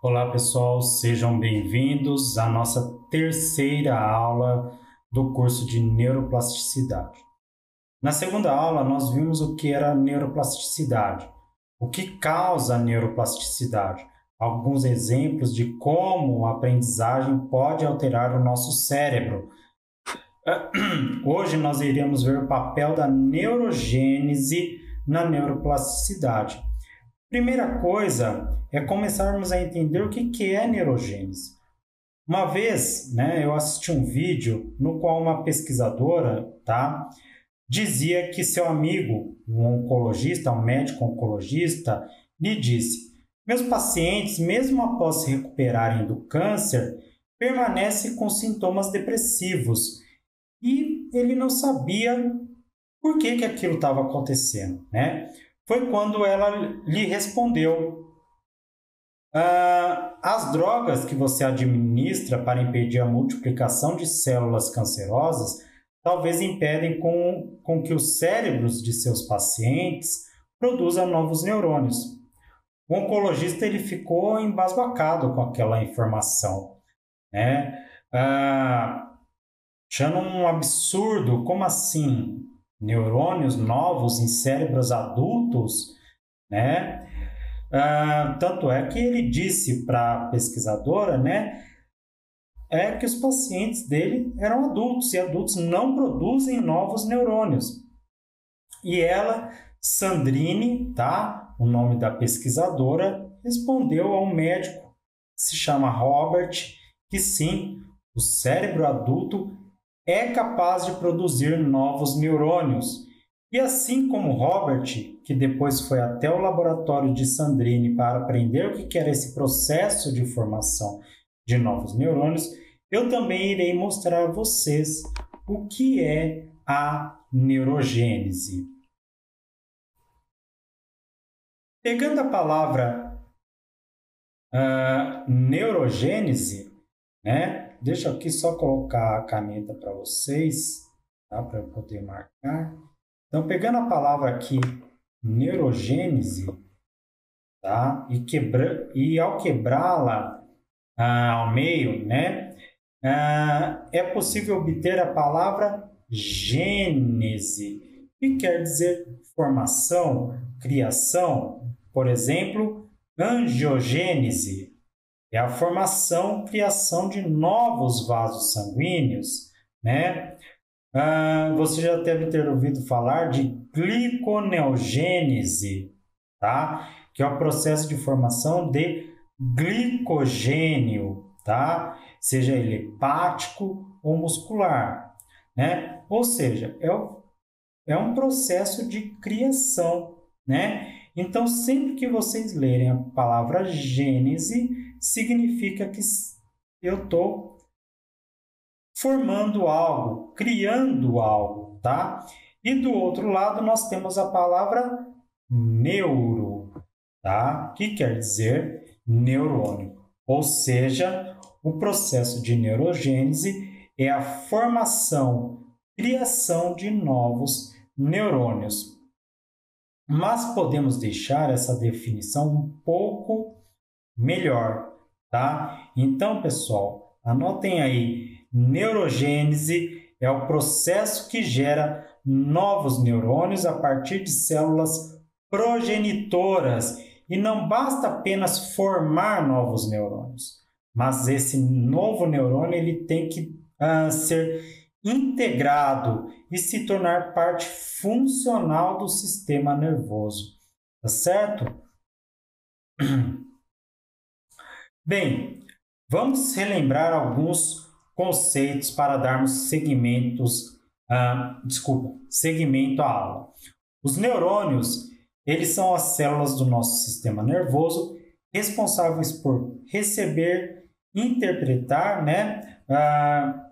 Olá pessoal, sejam bem-vindos à nossa terceira aula do curso de Neuroplasticidade. Na segunda aula, nós vimos o que era neuroplasticidade, o que causa a neuroplasticidade, alguns exemplos de como a aprendizagem pode alterar o nosso cérebro. Hoje nós iremos ver o papel da neurogênese na neuroplasticidade. Primeira coisa é começarmos a entender o que é neurogênese. Uma vez, né, eu assisti um vídeo no qual uma pesquisadora, tá, dizia que seu amigo, um oncologista, um médico oncologista, lhe disse: "Meus pacientes, mesmo após se recuperarem do câncer, permanecem com sintomas depressivos". E ele não sabia por que que aquilo estava acontecendo, né? Foi quando ela lhe respondeu: ah, As drogas que você administra para impedir a multiplicação de células cancerosas talvez impedem com, com que os cérebros de seus pacientes produzam novos neurônios. O oncologista ele ficou embasbacado com aquela informação, né? Ah, achando um absurdo, como assim? Neurônios novos em cérebros adultos, né? Ah, tanto é que ele disse para a pesquisadora, né, é que os pacientes dele eram adultos e adultos não produzem novos neurônios. E ela, Sandrine, tá? O nome da pesquisadora, respondeu ao médico, se chama Robert, que sim, o cérebro adulto é capaz de produzir novos neurônios. E assim como Robert, que depois foi até o laboratório de Sandrine para aprender o que era esse processo de formação de novos neurônios, eu também irei mostrar a vocês o que é a neurogênese. Pegando a palavra uh, neurogênese, né, Deixa aqui só colocar a caneta para vocês, tá? para eu poder marcar. Então, pegando a palavra aqui, neurogênese, tá? e, quebra... e ao quebrá-la ah, ao meio, né? Ah, é possível obter a palavra gênese, que quer dizer formação, criação. Por exemplo, angiogênese, é a formação, criação de novos vasos sanguíneos, né? Ah, você já deve ter ouvido falar de gliconeogênese, tá? Que é o processo de formação de glicogênio, tá? Seja ele hepático ou muscular, né? Ou seja, é, o, é um processo de criação, né? Então, sempre que vocês lerem a palavra gênese, significa que eu estou formando algo, criando algo, tá? E do outro lado nós temos a palavra neuro, tá? Que quer dizer neurônio. Ou seja, o processo de neurogênese é a formação, criação de novos neurônios. Mas podemos deixar essa definição um pouco melhor, tá? Então, pessoal, anotem aí, neurogênese é o processo que gera novos neurônios a partir de células progenitoras e não basta apenas formar novos neurônios, mas esse novo neurônio ele tem que uh, ser integrado e se tornar parte funcional do sistema nervoso, tá certo? Bem, vamos relembrar alguns conceitos para darmos segmentos, ah, desculpa, segmento à aula. Os neurônios, eles são as células do nosso sistema nervoso responsáveis por receber, interpretar, né, ah,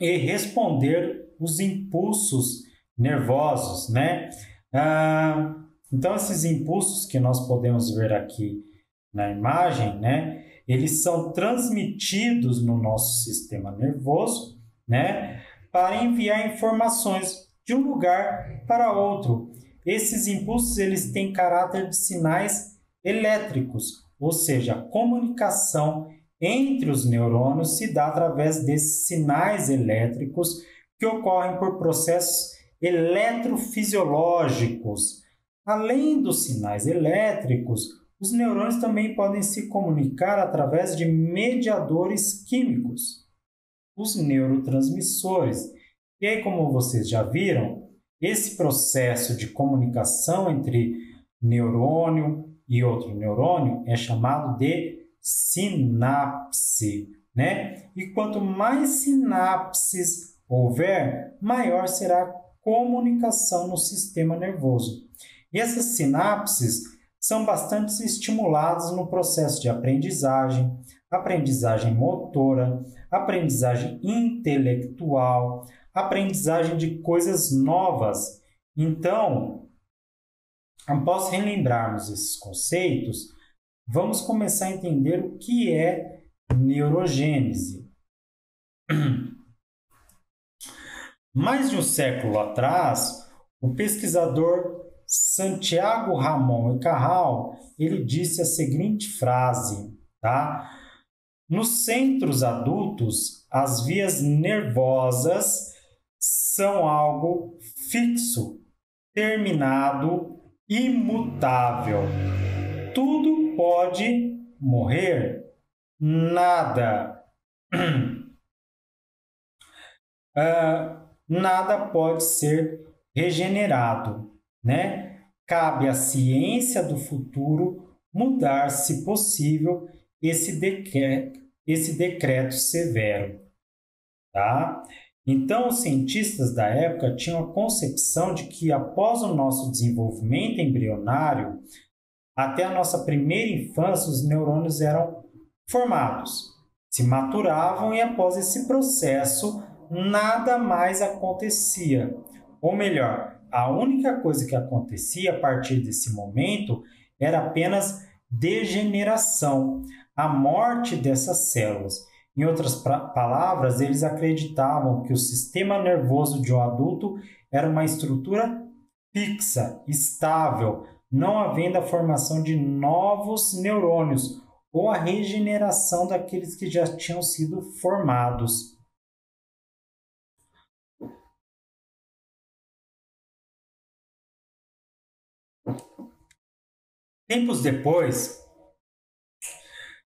e responder os impulsos nervosos, né? Ah, então esses impulsos que nós podemos ver aqui na imagem, né, eles são transmitidos no nosso sistema nervoso, né, para enviar informações de um lugar para outro. Esses impulsos eles têm caráter de sinais elétricos, ou seja, a comunicação entre os neurônios se dá através desses sinais elétricos que ocorrem por processos eletrofisiológicos. Além dos sinais elétricos, os neurônios também podem se comunicar através de mediadores químicos, os neurotransmissores. E aí, como vocês já viram, esse processo de comunicação entre neurônio e outro neurônio é chamado de sinapse, né? E quanto mais sinapses houver, maior será a comunicação no sistema nervoso. E essas sinapses são bastante estimuladas no processo de aprendizagem, aprendizagem motora, aprendizagem intelectual, aprendizagem de coisas novas. Então, após relembrarmos esses conceitos, vamos começar a entender o que é neurogênese. Mais de um século atrás, o pesquisador Santiago Ramon e Carral, ele disse a seguinte frase, tá? Nos centros adultos, as vias nervosas são algo fixo, terminado, imutável. Tudo pode morrer, nada. uh, nada pode ser regenerado, né? Cabe à ciência do futuro mudar, se possível, esse decreto, esse decreto severo, tá? Então, os cientistas da época tinham a concepção de que após o nosso desenvolvimento embrionário, até a nossa primeira infância, os neurônios eram formados, se maturavam e após esse processo, nada mais acontecia. Ou melhor, a única coisa que acontecia a partir desse momento era apenas degeneração, a morte dessas células. Em outras palavras, eles acreditavam que o sistema nervoso de um adulto era uma estrutura fixa, estável, não havendo a formação de novos neurônios ou a regeneração daqueles que já tinham sido formados. Tempos depois,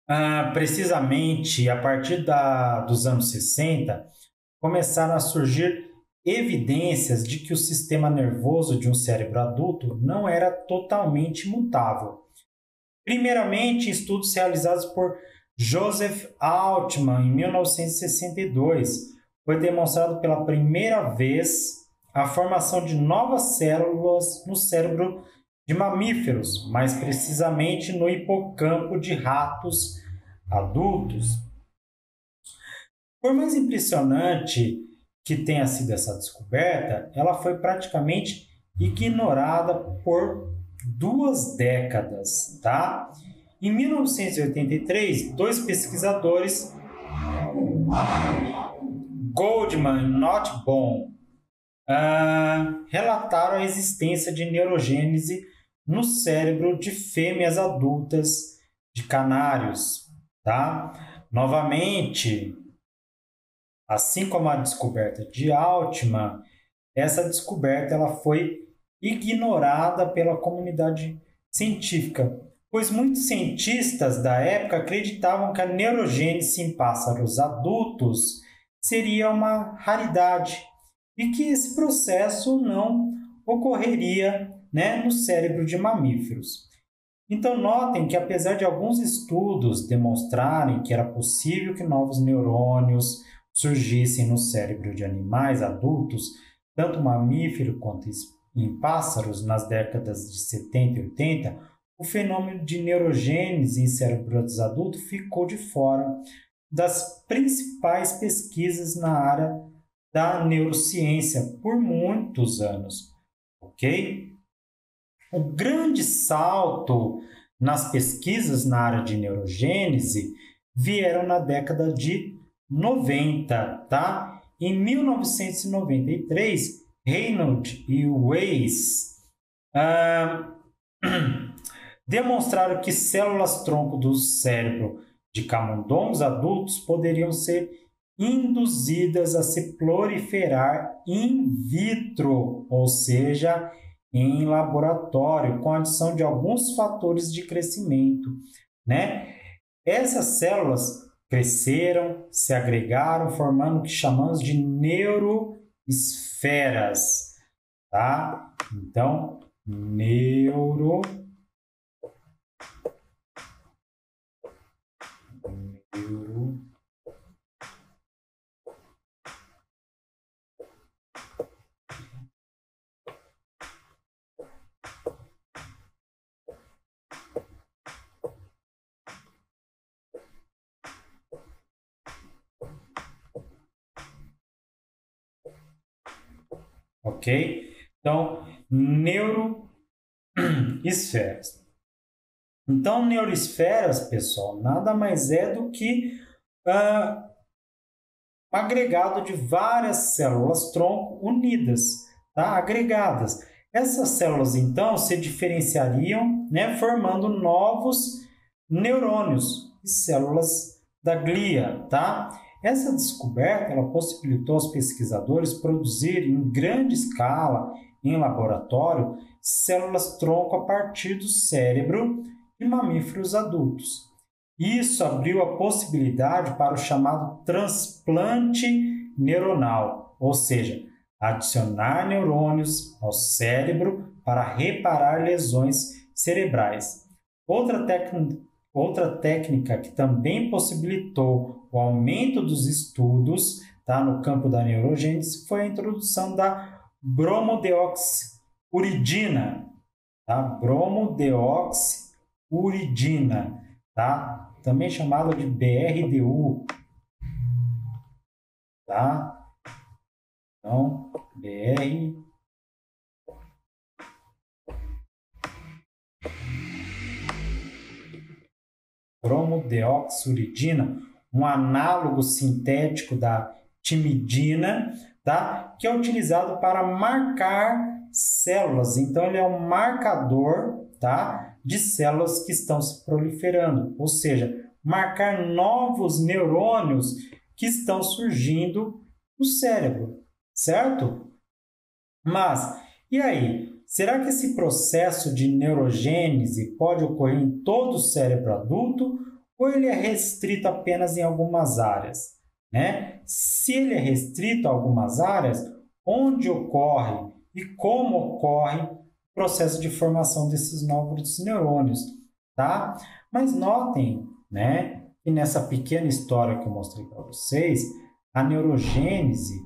ah, precisamente a partir da, dos anos 60, começaram a surgir evidências de que o sistema nervoso de um cérebro adulto não era totalmente mutável. Primeiramente, estudos realizados por Joseph Altman em 1962 foi demonstrado pela primeira vez a formação de novas células no cérebro de mamíferos, mais precisamente no hipocampo de ratos adultos. Por mais impressionante que tenha sido essa descoberta, ela foi praticamente ignorada por duas décadas, tá? Em 1983, dois pesquisadores, Goldman e Notbaum, uh, relataram a existência de neurogênese no cérebro de fêmeas adultas de canários, tá? Novamente, assim como a descoberta de Altman, essa descoberta ela foi ignorada pela comunidade científica, pois muitos cientistas da época acreditavam que a neurogênese em pássaros adultos seria uma raridade e que esse processo não ocorreria né, no cérebro de mamíferos. Então, notem que, apesar de alguns estudos demonstrarem que era possível que novos neurônios surgissem no cérebro de animais adultos, tanto mamífero quanto em pássaros, nas décadas de 70 e 80, o fenômeno de neurogênese em cérebros adultos ficou de fora das principais pesquisas na área da neurociência por muitos anos, ok? O grande salto nas pesquisas na área de neurogênese vieram na década de 90, tá? Em 1993, Reynolds e Weiss uh, demonstraram que células tronco do cérebro de camundongos adultos poderiam ser induzidas a se proliferar in vitro, ou seja, em laboratório, com adição de alguns fatores de crescimento, né? Essas células cresceram, se agregaram, formando o que chamamos de neuroesferas, tá? Então, neuro ok? Então, neuroesferas. Então, neuroesferas, pessoal, nada mais é do que um agregado de várias células tronco unidas, tá? agregadas. Essas células, então, se diferenciariam, né, formando novos neurônios e células da glia, tá? Essa descoberta ela possibilitou aos pesquisadores produzir em grande escala, em laboratório, células tronco a partir do cérebro de mamíferos adultos. Isso abriu a possibilidade para o chamado transplante neuronal, ou seja, adicionar neurônios ao cérebro para reparar lesões cerebrais. Outra técnica Outra técnica que também possibilitou o aumento dos estudos tá, no campo da neurogênese foi a introdução da bromodeoxuridina, tá? tá? também chamada de BRDU, tá? Então, BR bromodeoxuridina, um análogo sintético da timidina, tá? que é utilizado para marcar células. Então, ele é um marcador tá? de células que estão se proliferando, ou seja, marcar novos neurônios que estão surgindo no cérebro, certo? Mas, e aí? Será que esse processo de neurogênese pode ocorrer em todo o cérebro adulto ou ele é restrito apenas em algumas áreas? Né? Se ele é restrito a algumas áreas, onde ocorre e como ocorre o processo de formação desses novos neurônios, tá? Mas notem, né, que nessa pequena história que eu mostrei para vocês, a neurogênese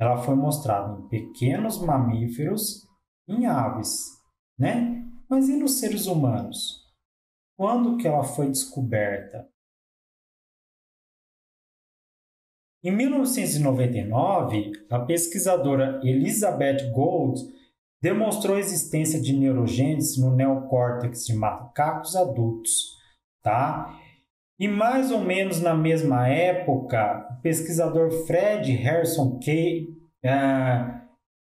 ela foi mostrada em pequenos mamíferos em aves, né? Mas e nos seres humanos? Quando que ela foi descoberta? Em 1999, a pesquisadora Elizabeth Gold demonstrou a existência de neurogênese no neocórtex de macacos adultos, tá? E mais ou menos na mesma época, o pesquisador Fred Harrison uh,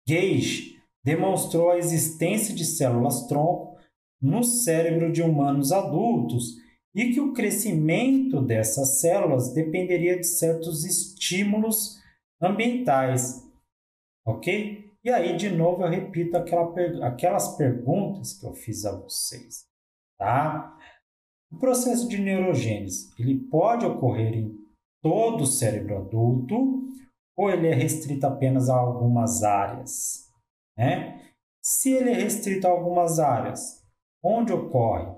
Gage demonstrou a existência de células-tronco no cérebro de humanos adultos e que o crescimento dessas células dependeria de certos estímulos ambientais. Ok? E aí, de novo, eu repito aquela, aquelas perguntas que eu fiz a vocês. Tá? O processo de neurogênese ele pode ocorrer em todo o cérebro adulto ou ele é restrito apenas a algumas áreas? Né? Se ele é restrito a algumas áreas, onde ocorre?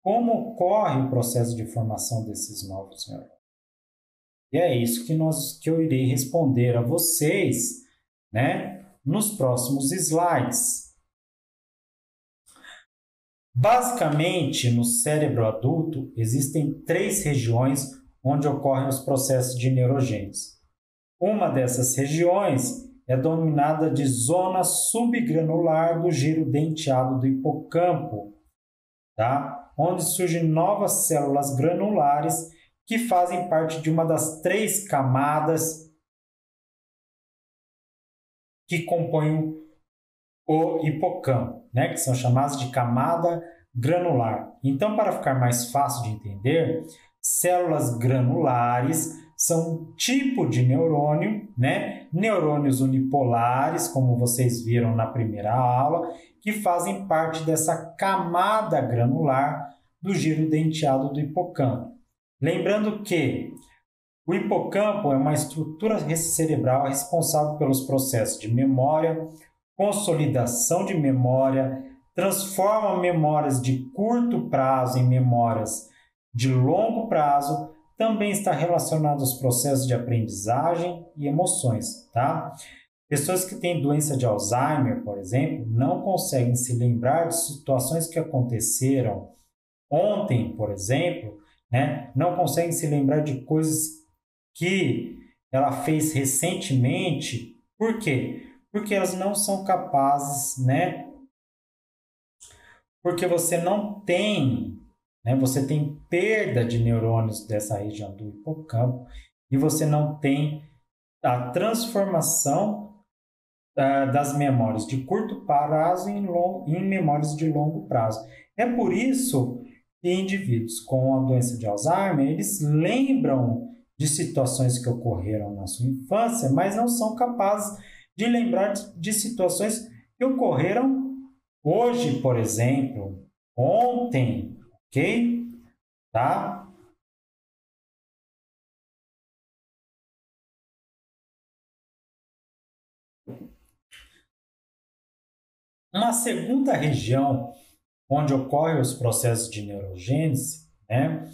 Como ocorre o processo de formação desses novos neurônios? E é isso que, nós, que eu irei responder a vocês né, nos próximos slides. Basicamente, no cérebro adulto, existem três regiões onde ocorrem os processos de neurogênese. Uma dessas regiões é dominada de zona subgranular do giro denteado do hipocampo, tá? onde surgem novas células granulares que fazem parte de uma das três camadas que compõem o hipocampo, né? que são chamadas de camada granular. Então, para ficar mais fácil de entender, células granulares são um tipo de neurônio, né? Neurônios unipolares, como vocês viram na primeira aula, que fazem parte dessa camada granular do giro denteado do hipocampo. Lembrando que o hipocampo é uma estrutura cerebral responsável pelos processos de memória, consolidação de memória, transforma memórias de curto prazo em memórias de longo prazo, também está relacionado aos processos de aprendizagem e emoções, tá? Pessoas que têm doença de Alzheimer, por exemplo, não conseguem se lembrar de situações que aconteceram ontem, por exemplo, né? Não conseguem se lembrar de coisas que ela fez recentemente. Por quê? Porque elas não são capazes, né? Porque você não tem né? Você tem perda de neurônios dessa região do hipocampo e você não tem a transformação uh, das memórias de curto prazo em, em memórias de longo prazo. É por isso que indivíduos com a doença de Alzheimer, eles lembram de situações que ocorreram na sua infância, mas não são capazes de lembrar de situações que ocorreram hoje, por exemplo, ontem, Ok? Tá? Uma segunda região onde ocorrem os processos de neurogênese né,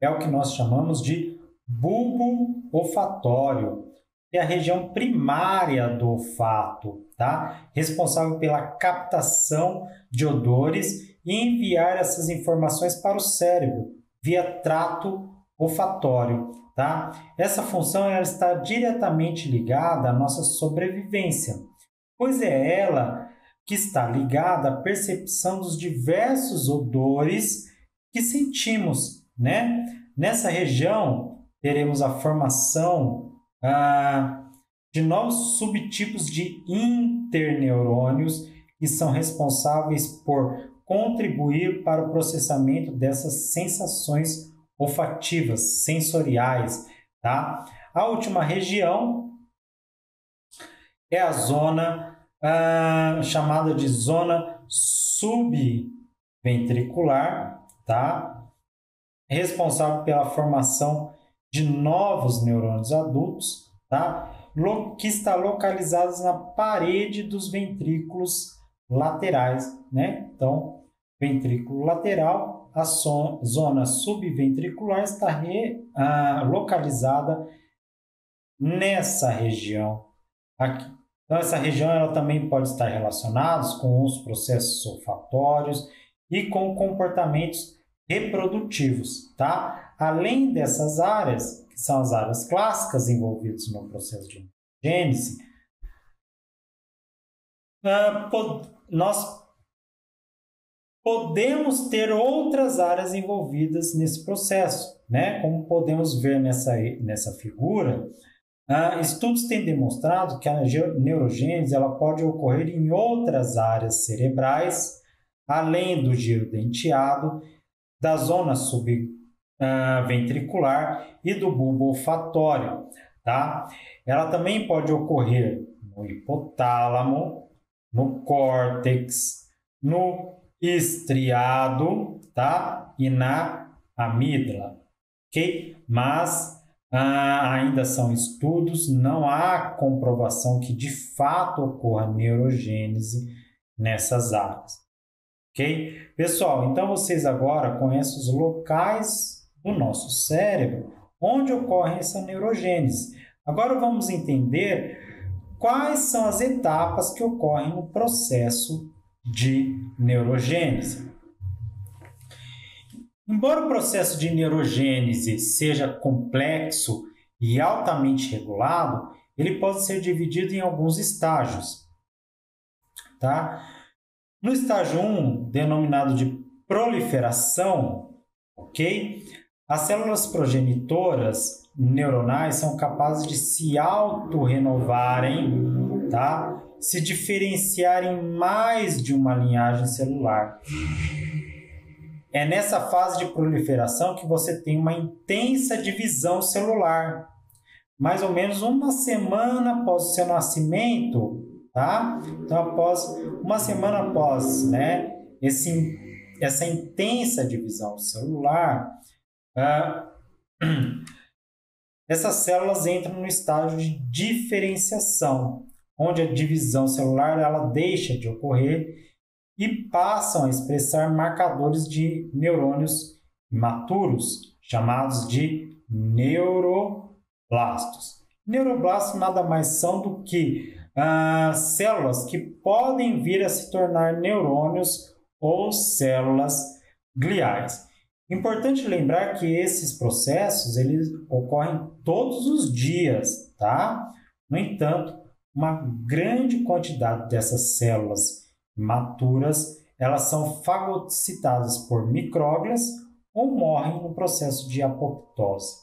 é o que nós chamamos de bulbo olfatório, que é a região primária do olfato, tá? responsável pela captação de odores e enviar essas informações para o cérebro via trato olfatório. Tá? Essa função ela está diretamente ligada à nossa sobrevivência, pois é ela que está ligada à percepção dos diversos odores que sentimos. Né? Nessa região, teremos a formação ah, de novos subtipos de interneurônios que são responsáveis por contribuir para o processamento dessas sensações olfativas, sensoriais, tá? A última região é a zona ah, chamada de zona subventricular, tá? Responsável pela formação de novos neurônios adultos, tá? Que está localizados na parede dos ventrículos laterais, né? Então, ventrículo lateral, a zona subventricular está re, ah, localizada nessa região aqui. Então, essa região ela também pode estar relacionada com os processos olfatórios e com comportamentos reprodutivos, tá? Além dessas áreas, que são as áreas clássicas envolvidas no processo de gênese, uh, nós podemos ter outras áreas envolvidas nesse processo, né? Como podemos ver nessa, nessa figura, uh, estudos têm demonstrado que a neurogênese ela pode ocorrer em outras áreas cerebrais, além do giro denteado, da zona subventricular uh, e do bulbo olfatório, tá? Ela também pode ocorrer no hipotálamo, no córtex, no estriado, tá? E na amígdala, ok? Mas ah, ainda são estudos, não há comprovação que de fato ocorra neurogênese nessas áreas, ok? Pessoal, então vocês agora conhecem os locais do nosso cérebro onde ocorre essa neurogênese. Agora vamos entender quais são as etapas que ocorrem no processo de neurogênese. Embora o processo de neurogênese seja complexo e altamente regulado, ele pode ser dividido em alguns estágios. Tá? No estágio 1, denominado de proliferação, ok? As células progenitoras neuronais são capazes de se auto-renovarem, tá? Se diferenciarem mais de uma linhagem celular. é nessa fase de proliferação que você tem uma intensa divisão celular. Mais ou menos uma semana após o seu nascimento, tá? Então, após uma semana após, né, esse, essa intensa divisão celular, uh, essas células entram no estágio de diferenciação, onde a divisão celular ela deixa de ocorrer e passam a expressar marcadores de neurônios imaturos, chamados de neuroblastos. Neuroblastos nada mais são do que ah, células que podem vir a se tornar neurônios ou células gliais. Importante lembrar que esses processos eles ocorrem todos os dias, tá? No entanto, uma grande quantidade dessas células maturas, elas são fagocitadas por micróglias ou morrem no processo de apoptose.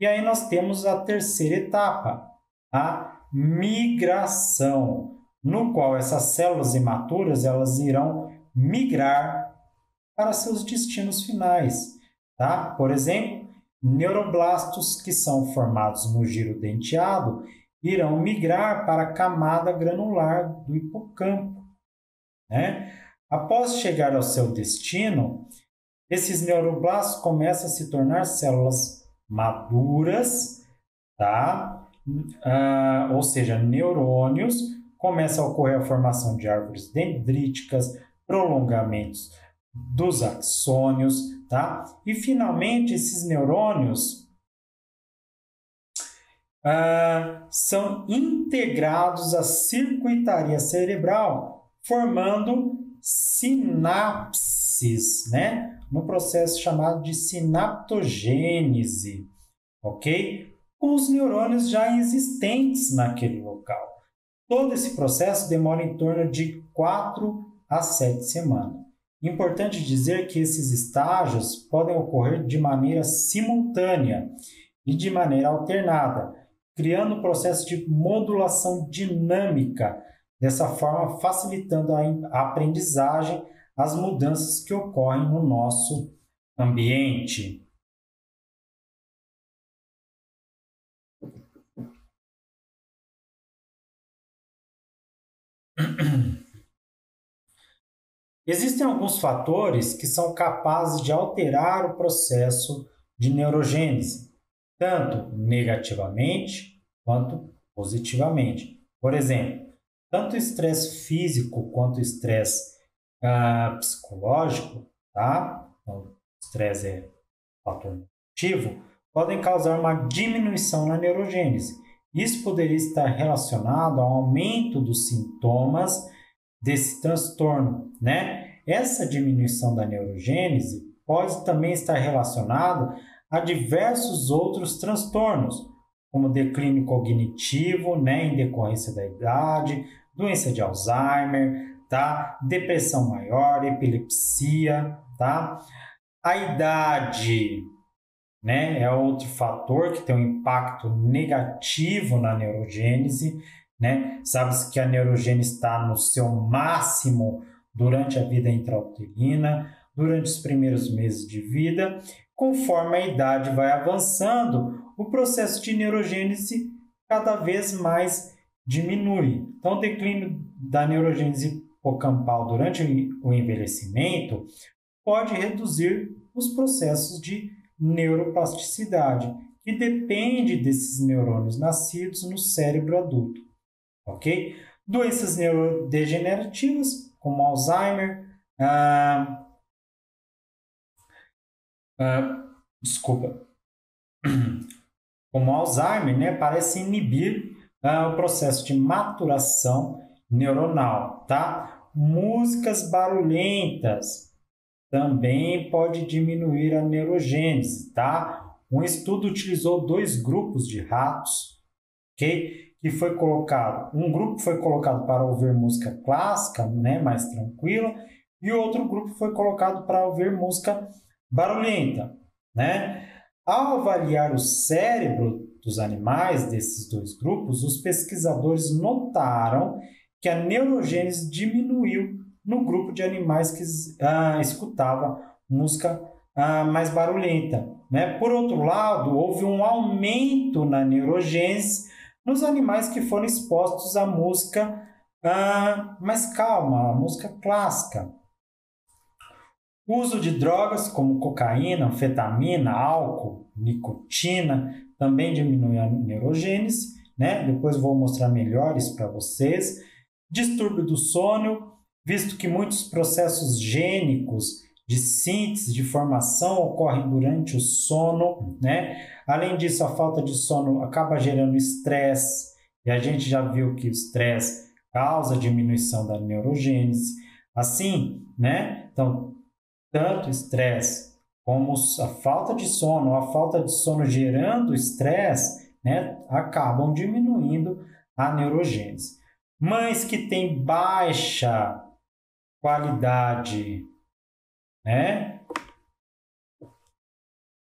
E aí nós temos a terceira etapa, a migração, no qual essas células imaturas elas irão migrar para seus destinos finais, tá? Por exemplo, neuroblastos que são formados no giro denteado irão migrar para a camada granular do hipocampo né? Após chegar ao seu destino, esses neuroblastos começam a se tornar células maduras, tá? Ah, ou seja, neurônios, começa a ocorrer a formação de árvores dendríticas, prolongamentos dos axônios, tá? E finalmente esses neurônios ah, são integrados à circuitaria cerebral formando sinapses, né? No processo chamado de sinaptogênese, ok? Com os neurônios já existentes naquele local. Todo esse processo demora em torno de 4 a 7 semanas. Importante dizer que esses estágios podem ocorrer de maneira simultânea e de maneira alternada, criando um processo de modulação dinâmica dessa forma facilitando a aprendizagem, as mudanças que ocorrem no nosso ambiente. Existem alguns fatores que são capazes de alterar o processo de neurogênese, tanto negativamente quanto positivamente. Por exemplo, tanto o estresse físico quanto o estresse uh, psicológico, tá? Então, estresse é fator negativo, podem causar uma diminuição na neurogênese. Isso poderia estar relacionado ao aumento dos sintomas desse transtorno, né? Essa diminuição da neurogênese pode também estar relacionado a diversos outros transtornos, como declínio cognitivo, né, em decorrência da idade, doença de Alzheimer, tá? Depressão maior, epilepsia, tá? A idade, né, é outro fator que tem um impacto negativo na neurogênese, né? Sabe-se que a neurogênese está no seu máximo durante a vida intrauterina, durante os primeiros meses de vida. Conforme a idade vai avançando, o processo de neurogênese cada vez mais diminui. Então, o declínio da neurogênese hipocampal durante o envelhecimento pode reduzir os processos de neuroplasticidade, que depende desses neurônios nascidos no cérebro adulto. Ok? Doenças neurodegenerativas, como Alzheimer, ah, ah, desculpa, como Alzheimer, né, parece inibir ah, o processo de maturação neuronal, tá? Músicas barulhentas também pode diminuir a neurogênese, tá? Um estudo utilizou dois grupos de ratos, ok? Que foi colocado, um grupo foi colocado para ouvir música clássica, né, mais tranquila, e outro grupo foi colocado para ouvir música barulhenta, né? Ao avaliar o cérebro dos animais desses dois grupos, os pesquisadores notaram que a neurogênese diminuiu no grupo de animais que ah, escutava música ah, mais barulhenta. Né? Por outro lado, houve um aumento na neurogênese nos animais que foram expostos à música ah, mais calma, a música clássica. Uso de drogas como cocaína, anfetamina, álcool, nicotina também diminui a neurogênese, né? Depois vou mostrar melhores para vocês. Distúrbio do sono, visto que muitos processos gênicos de síntese, de formação ocorrem durante o sono, né? Além disso, a falta de sono acaba gerando estresse, e a gente já viu que o estresse causa diminuição da neurogênese. Assim, né? Então, tanto estresse como a falta de sono, a falta de sono gerando estresse, né, acabam diminuindo a neurogênese. Mães que têm baixa qualidade, né,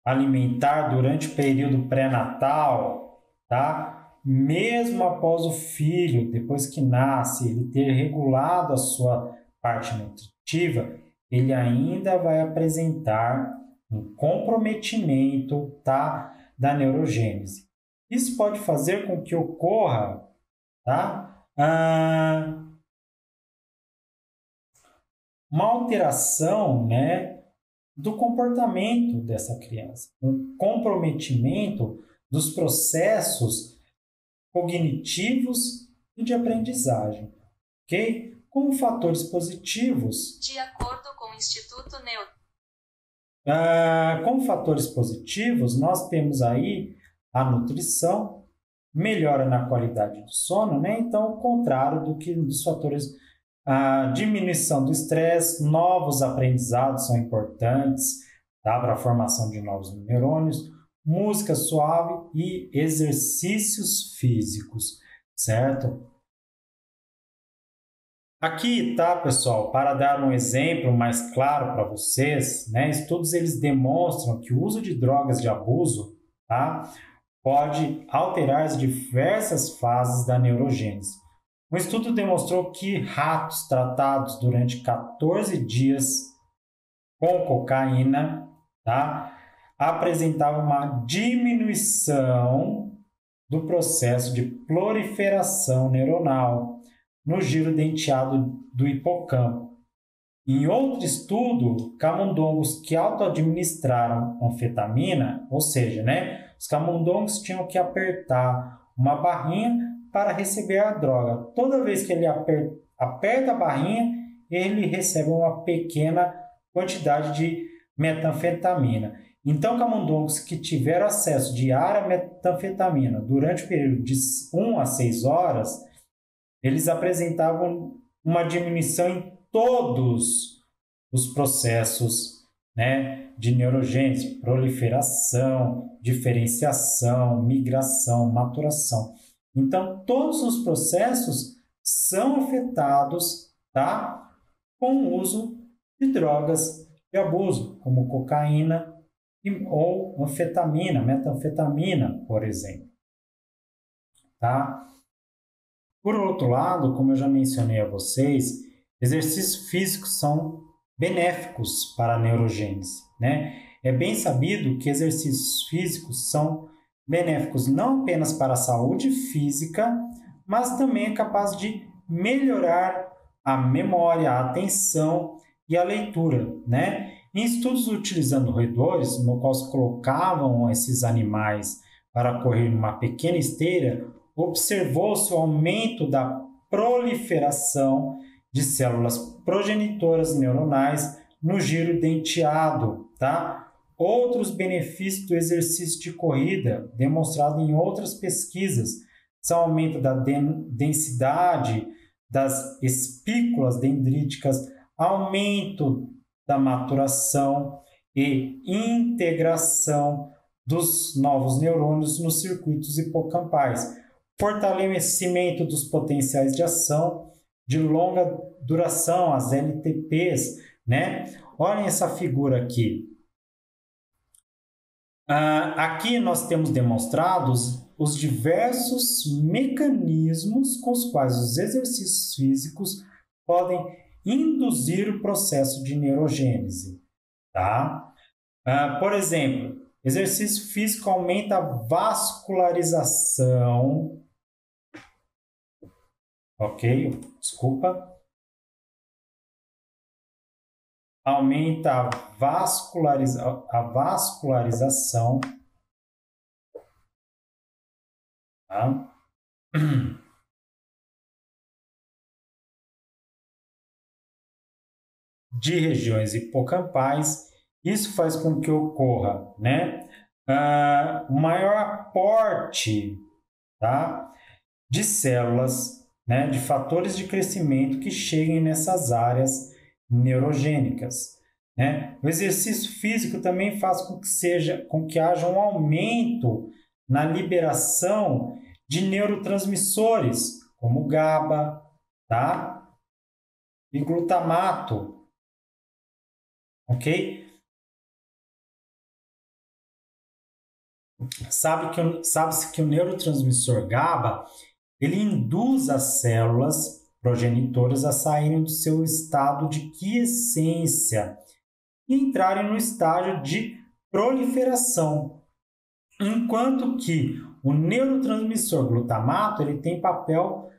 alimentar durante o período pré-natal, tá? Mesmo após o filho, depois que nasce, ele ter regulado a sua parte nutritiva, ele ainda vai apresentar um comprometimento tá, da neurogênese. Isso pode fazer com que ocorra tá, ah, uma alteração né, do comportamento dessa criança, um comprometimento dos processos cognitivos e de aprendizagem, ok? Como fatores positivos. De acordo Instituto Neuro. Ah, fatores positivos, nós temos aí a nutrição, melhora na qualidade do sono, né? Então, o contrário do que dos fatores a diminuição do estresse, novos aprendizados são importantes tá? para a formação de novos neurônios, música suave e exercícios físicos, certo? Aqui, tá, pessoal, para dar um exemplo mais claro para vocês, né, estudos eles demonstram que o uso de drogas de abuso, tá, pode alterar as diversas fases da neurogênese. Um estudo demonstrou que ratos tratados durante 14 dias com cocaína, tá, apresentavam uma diminuição do processo de proliferação neuronal no giro denteado do hipocampo. Em outro estudo, camundongos que auto-administraram anfetamina, ou seja, né, os camundongos tinham que apertar uma barrinha para receber a droga. Toda vez que ele aperta, aperta a barrinha, ele recebe uma pequena quantidade de metanfetamina. Então, camundongos que tiveram acesso diário à metanfetamina durante o período de 1 a 6 horas, eles apresentavam uma diminuição em todos os processos né, de neurogênese, proliferação, diferenciação, migração, maturação. Então, todos os processos são afetados tá, com o uso de drogas de abuso, como cocaína ou anfetamina, metanfetamina, por exemplo. Tá? Por outro lado, como eu já mencionei a vocês, exercícios físicos são benéficos para a neurogênese. Né? É bem sabido que exercícios físicos são benéficos não apenas para a saúde física, mas também é capaz de melhorar a memória, a atenção e a leitura, né? Em estudos utilizando roedores, no qual se colocavam esses animais para correr numa pequena esteira, observou-se o aumento da proliferação de células progenitoras neuronais no giro denteado, tá? Outros benefícios do exercício de corrida, demonstrado em outras pesquisas, são aumento da densidade das espículas dendríticas, aumento da maturação e integração dos novos neurônios nos circuitos hipocampais, fortalecimento dos potenciais de ação de longa duração, as LTPs, né? Olhem essa figura aqui. Uh, aqui nós temos demonstrados os diversos mecanismos com os quais os exercícios físicos podem induzir o processo de neurogênese. tá? Uh, por exemplo, exercício físico aumenta a vascularização. Ok, desculpa. Aumenta a, vasculariza a vascularização. Tá? de regiões hipocampais. Isso faz com que ocorra né, uh, maior aporte tá, de células, né, de fatores de crescimento que cheguem nessas áreas neurogênicas. Né? O exercício físico também faz com que, seja, com que haja um aumento na liberação de neurotransmissores, como GABA tá? e glutamato, ok? Sabe que sabe-se que o neurotransmissor GABA ele induz as células progenitoras a saírem do seu estado de quiescência e entrarem no estágio de proliferação, enquanto que o neurotransmissor glutamato ele tem papel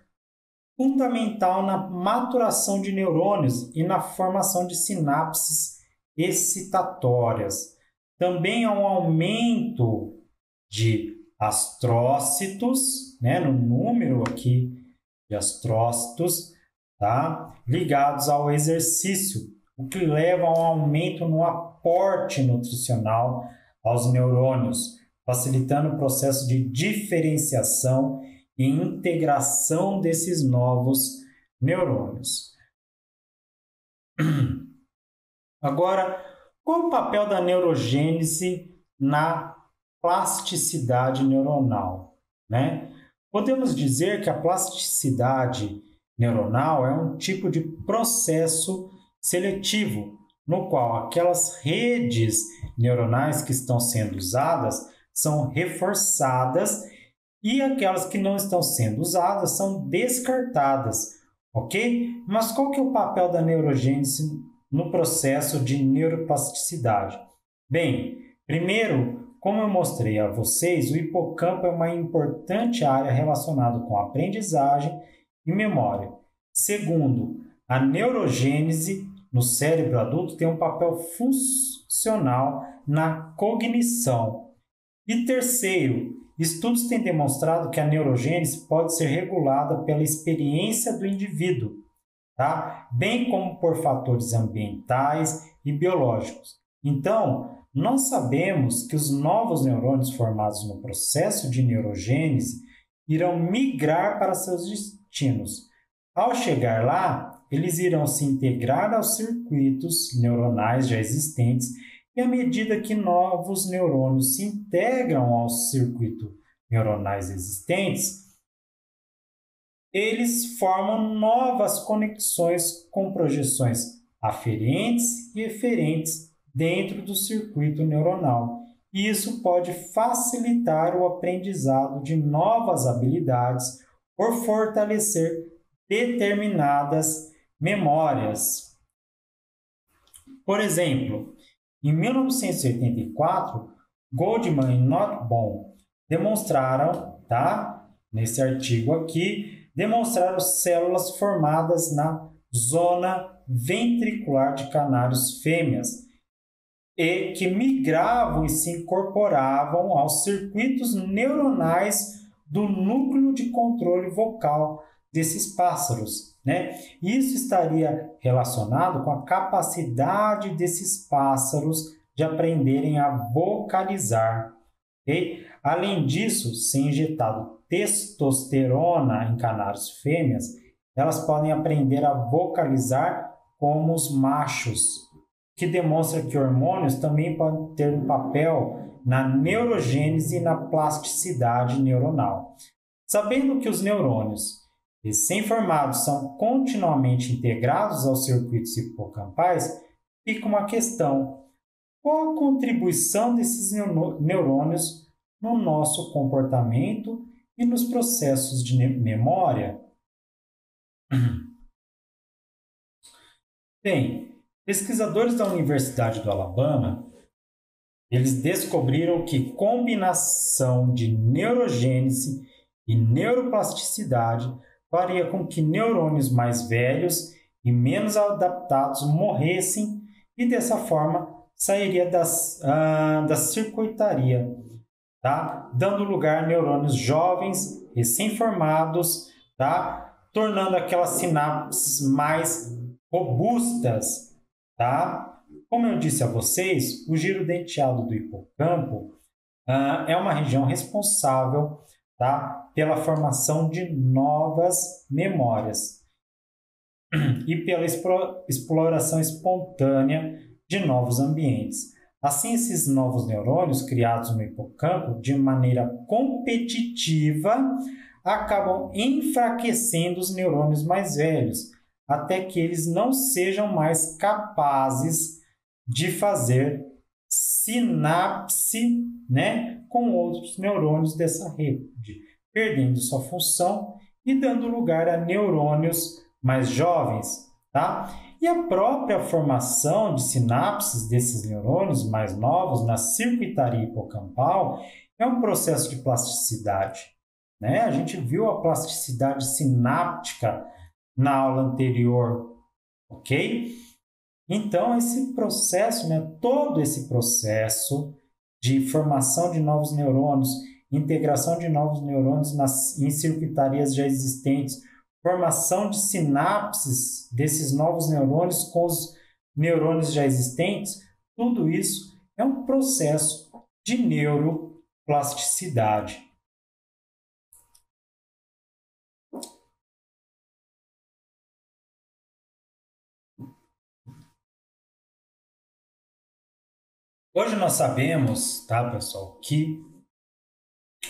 fundamental na maturação de neurônios e na formação de sinapses excitatórias. Também há um aumento de astrócitos, né, no número aqui de astrócitos, tá? ligados ao exercício, o que leva a um aumento no aporte nutricional aos neurônios, facilitando o processo de diferenciação e integração desses novos neurônios. Agora, qual o papel da neurogênese na plasticidade neuronal? Né? Podemos dizer que a plasticidade neuronal é um tipo de processo seletivo, no qual aquelas redes neuronais que estão sendo usadas são reforçadas e aquelas que não estão sendo usadas são descartadas, ok? Mas qual que é o papel da neurogênese no processo de neuroplasticidade? Bem, primeiro, como eu mostrei a vocês, o hipocampo é uma importante área relacionada com aprendizagem e memória. Segundo, a neurogênese no cérebro adulto tem um papel funcional na cognição. E terceiro, estudos têm demonstrado que a neurogênese pode ser regulada pela experiência do indivíduo, tá? bem como por fatores ambientais e biológicos. Então, nós sabemos que os novos neurônios formados no processo de neurogênese irão migrar para seus destinos. Ao chegar lá, eles irão se integrar aos circuitos neuronais já existentes e à medida que novos neurônios se integram aos circuitos neuronais existentes, eles formam novas conexões com projeções aferentes e eferentes dentro do circuito neuronal. E isso pode facilitar o aprendizado de novas habilidades por fortalecer determinadas memórias. Por exemplo, em 1984, Goldman e Notbaum demonstraram, tá? Nesse artigo aqui, demonstraram células formadas na zona ventricular de canários fêmeas e que migravam e se incorporavam aos circuitos neuronais do núcleo de controle vocal desses pássaros. Né? Isso estaria relacionado com a capacidade desses pássaros de aprenderem a vocalizar. Okay? Além disso, ser injetado testosterona em canários fêmeas, elas podem aprender a vocalizar como os machos, que demonstra que hormônios também podem ter um papel na neurogênese e na plasticidade neuronal. Sabendo que os neurônios recém-formados são continuamente integrados aos circuitos hipocampais, fica uma questão: qual a contribuição desses neurônios no nosso comportamento e nos processos de memória? Bem, Pesquisadores da Universidade do Alabama, eles descobriram que combinação de neurogênese e neuroplasticidade faria com que neurônios mais velhos e menos adaptados morressem e dessa forma sairia das, ah, da circuitaria, tá? dando lugar a neurônios jovens, recém-formados, tá? tornando aquelas sinapses mais robustas. Tá? Como eu disse a vocês, o giro denteado do hipocampo ah, é uma região responsável tá? pela formação de novas memórias e pela exploração espontânea de novos ambientes. Assim, esses novos neurônios criados no hipocampo de maneira competitiva acabam enfraquecendo os neurônios mais velhos, até que eles não sejam mais capazes de fazer sinapse né, com outros neurônios dessa rede, perdendo sua função e dando lugar a neurônios mais jovens, tá? E a própria formação de sinapses desses neurônios mais novos na circuitaria hipocampal é um processo de plasticidade. Né? A gente viu a plasticidade sináptica na aula anterior, ok? Então, esse processo, né, todo esse processo de formação de novos neurônios, integração de novos neurônios nas, em circuitarias já existentes, formação de sinapses desses novos neurônios com os neurônios já existentes, tudo isso é um processo de neuroplasticidade. Hoje nós sabemos, tá, pessoal, que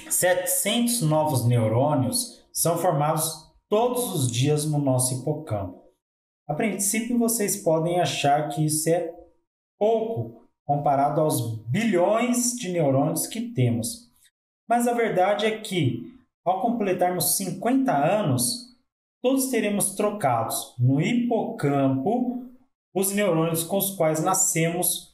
700 novos neurônios são formados todos os dias no nosso hipocampo. A princípio, vocês podem achar que isso é pouco comparado aos bilhões de neurônios que temos. Mas a verdade é que, ao completarmos 50 anos, todos teremos trocados no hipocampo os neurônios com os quais nascemos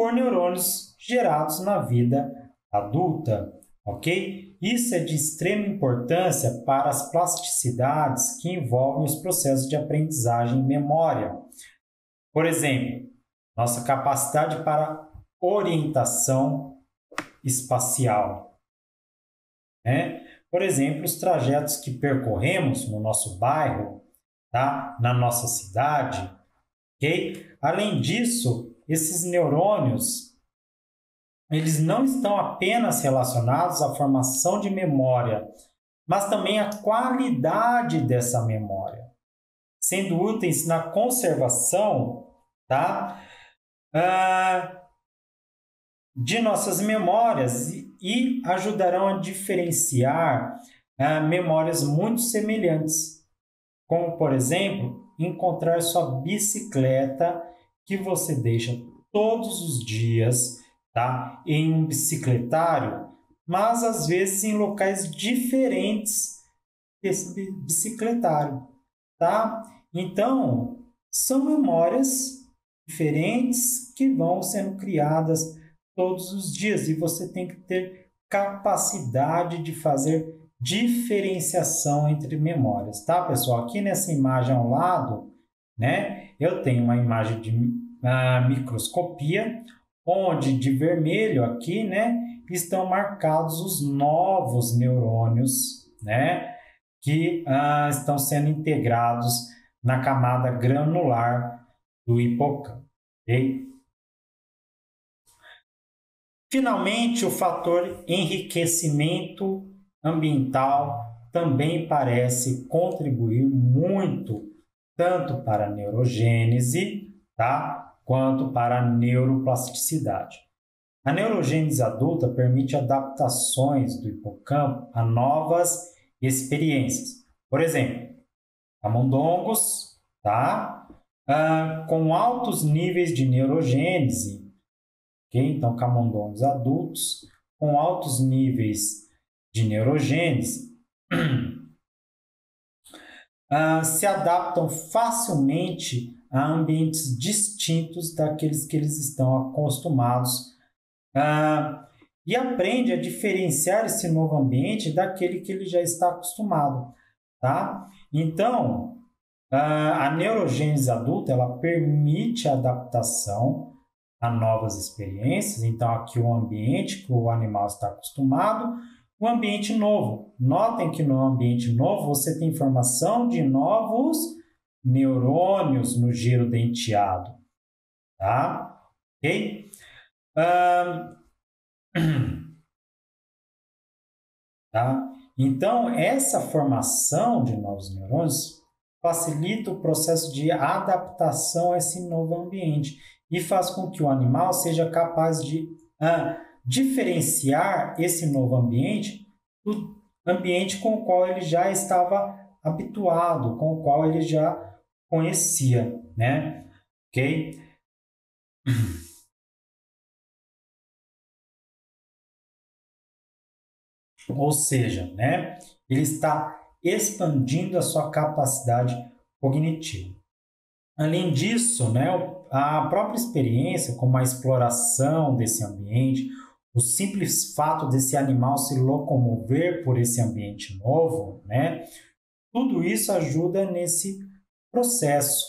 por neurônios gerados na vida adulta ok? Isso é de extrema importância para as plasticidades que envolvem os processos de aprendizagem e memória. Por exemplo, nossa capacidade para orientação espacial. Né? Por exemplo, os trajetos que percorremos no nosso bairro, tá? na nossa cidade. ok? Além disso, esses neurônios eles não estão apenas relacionados à formação de memória, mas também à qualidade dessa memória, sendo úteis na conservação tá? Ah, de nossas memórias e ajudarão a diferenciar ah, memórias muito semelhantes, como, por exemplo, encontrar sua bicicleta que você deixa todos os dias tá? em um bicicletário, mas às vezes em locais diferentes desse bicicletário. Tá? Então, são memórias diferentes que vão sendo criadas todos os dias e você tem que ter capacidade de fazer diferenciação entre memórias, tá, pessoal? Aqui nessa imagem ao lado, né, eu tenho uma imagem de microscopia onde de vermelho aqui, né, estão marcados os novos neurônios, né, que ah, estão sendo integrados na camada granular do hipocampo. Okay? Finalmente, o fator enriquecimento ambiental também parece contribuir muito tanto para a neurogênese, tá? quanto para a neuroplasticidade. A neurogênese adulta permite adaptações do hipocampo a novas experiências. Por exemplo, camundongos, tá? Ah, com altos níveis de neurogênese, okay? então camundongos adultos com altos níveis de neurogênese uh, se adaptam facilmente a ambientes distintos daqueles que eles estão acostumados uh, e aprende a diferenciar esse novo ambiente daquele que ele já está acostumado, tá? Então, uh, a neurogênese adulta ela permite a adaptação a novas experiências. Então, aqui o ambiente que o animal está acostumado, o ambiente novo. Notem que no ambiente novo você tem informação de novos neurônios no giro denteado, tá? Ok? tá? Então, essa formação de novos neurônios facilita o processo de adaptação a esse novo ambiente e faz com que o animal seja capaz de diferenciar esse novo ambiente do ambiente com o qual ele já estava habituado, com o qual ele já conhecia, né? Ok? Ou seja, né, ele está expandindo a sua capacidade cognitiva. Além disso, né, a própria experiência, como a exploração desse ambiente, o simples fato desse animal se locomover por esse ambiente novo, né, tudo isso ajuda nesse processo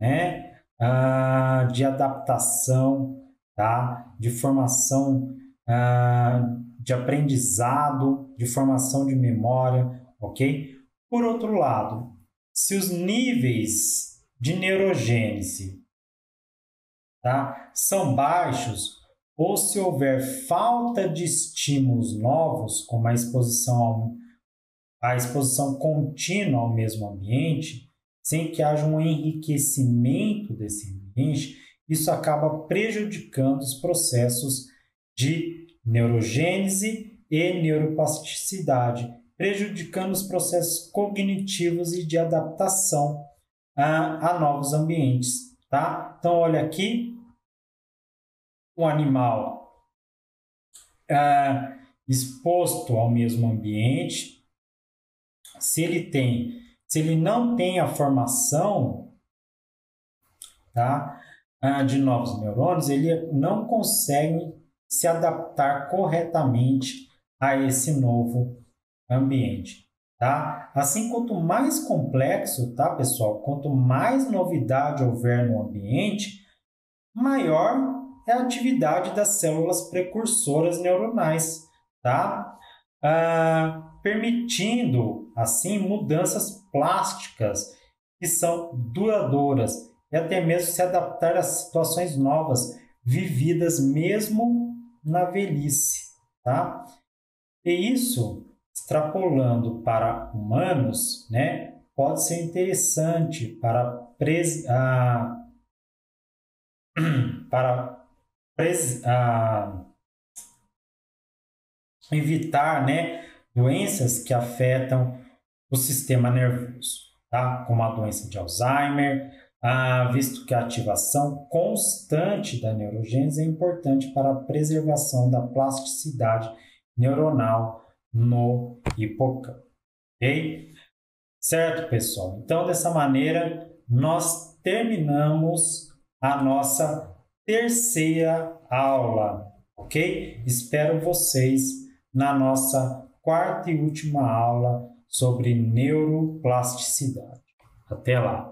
né, ah, de adaptação, tá, de formação ah, de aprendizado, de formação de memória, ok? Por outro lado, se os níveis de neurogênese tá, são baixos, ou se houver falta de estímulos novos, como a exposição, a exposição contínua ao mesmo ambiente, sem que haja um enriquecimento desse ambiente, isso acaba prejudicando os processos de neurogênese e neuroplasticidade, prejudicando os processos cognitivos e de adaptação a, a novos ambientes. Tá? Então, olha aqui, o animal é, exposto ao mesmo ambiente, se ele tem, se ele não tem a formação tá, de novos neurônios, ele não consegue se adaptar corretamente a esse novo ambiente, tá? Assim, quanto mais complexo, tá, pessoal? Quanto mais novidade houver no ambiente, maior é a atividade das células precursoras neuronais, tá? Ah, permitindo, assim, mudanças plásticas que são duradouras e até mesmo se adaptar a situações novas vividas mesmo na velhice, tá? E isso, extrapolando para humanos, né, pode ser interessante para, pres, ah, para ah, evitar, né, doenças que afetam o sistema nervoso, tá? Como a doença de Alzheimer, ah, visto que a ativação constante da neurogênese é importante para a preservação da plasticidade neuronal no hipocampo. Ok? Certo, pessoal? Então, dessa maneira, nós terminamos a nossa terceira aula, ok? Espero vocês na nossa quarta e última aula sobre neuroplasticidade. Até lá!